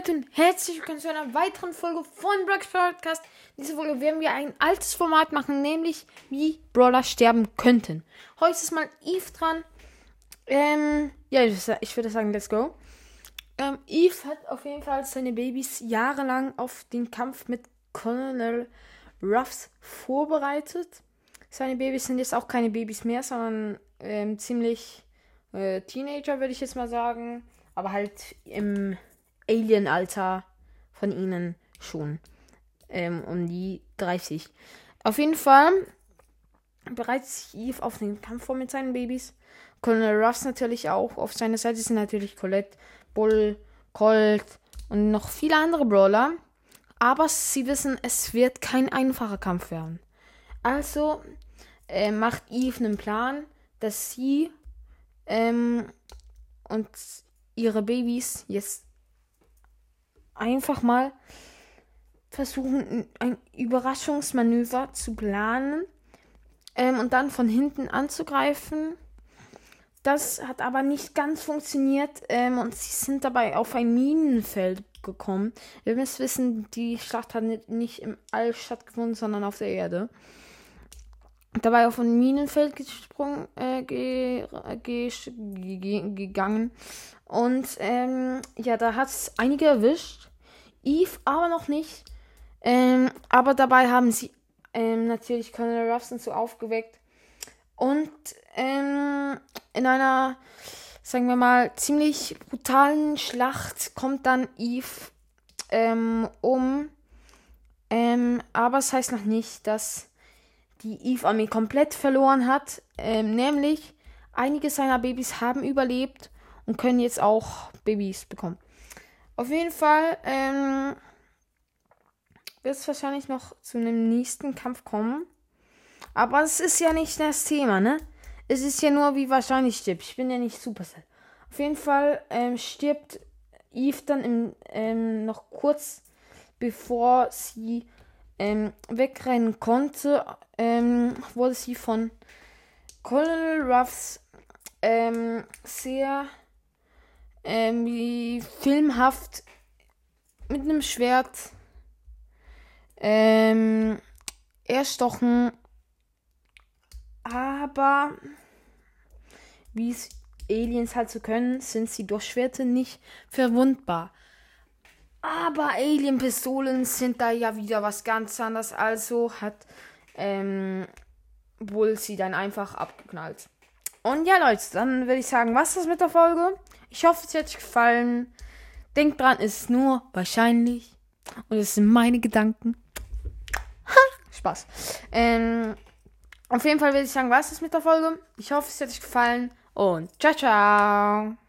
Leute und herzlich willkommen zu einer weiteren Folge von Brock's Podcast. In dieser Folge werden wir ein altes Format machen, nämlich wie Brawler sterben könnten. Heute ist mal Eve dran. Ähm, ja, ich, würde sagen, let's go. Ähm, Eve hat auf jeden Fall seine Babys jahrelang auf den Kampf mit Colonel Ruffs vorbereitet. Seine Babys sind jetzt auch keine Babys mehr, sondern ähm, ziemlich äh, Teenager, würde ich jetzt mal sagen. Aber halt im Alien-Alter von ihnen schon. Ähm, um die 30. Auf jeden Fall bereitet sich Eve auf den Kampf vor mit seinen Babys. Colonel Ruffs natürlich auch. Auf seiner Seite sind natürlich Colette, Bull, Colt und noch viele andere Brawler. Aber sie wissen, es wird kein einfacher Kampf werden. Also äh, macht Eve einen Plan, dass sie ähm, und ihre Babys jetzt einfach mal versuchen, ein Überraschungsmanöver zu planen ähm, und dann von hinten anzugreifen. Das hat aber nicht ganz funktioniert ähm, und sie sind dabei auf ein Minenfeld gekommen. Wir müssen wissen, die Schlacht hat nicht im All stattgefunden, sondern auf der Erde. Dabei auf ein Minenfeld gesprungen, äh, ge, ge, ge, gegangen. Und ähm, ja, da hat es einige erwischt. Eve aber noch nicht. Ähm, aber dabei haben sie ähm, natürlich Colonel Ruffs so aufgeweckt. Und ähm, in einer, sagen wir mal, ziemlich brutalen Schlacht kommt dann Eve ähm, um. Ähm, aber es heißt noch nicht, dass die Eve-Armee komplett verloren hat. Ähm, nämlich, einige seiner Babys haben überlebt und können jetzt auch Babys bekommen. Auf jeden Fall ähm, wird es wahrscheinlich noch zu einem nächsten Kampf kommen. Aber es ist ja nicht das Thema, ne? Es ist ja nur, wie wahrscheinlich stirbt. Ich bin ja nicht Supercell. Auf jeden Fall ähm, stirbt Eve dann im, ähm, noch kurz bevor sie ähm, wegrennen konnte, ähm, wurde sie von Colonel Ruffs ähm, sehr ähm, filmhaft mit einem Schwert ähm, erstochen. Aber wie es Aliens halt so können, sind sie durch Schwerte nicht verwundbar. Aber Alien-Pistolen sind da ja wieder was ganz anderes. Also hat ähm, wohl sie dann einfach abgeknallt. Und ja, Leute, dann würde ich sagen, was ist das mit der Folge? Ich hoffe, es hat euch gefallen. Denkt dran, es ist nur wahrscheinlich. Und es sind meine Gedanken. Ha, Spaß. Ähm, auf jeden Fall würde ich sagen, was ist mit der Folge? Ich hoffe, es hat euch gefallen. Und ciao, ciao.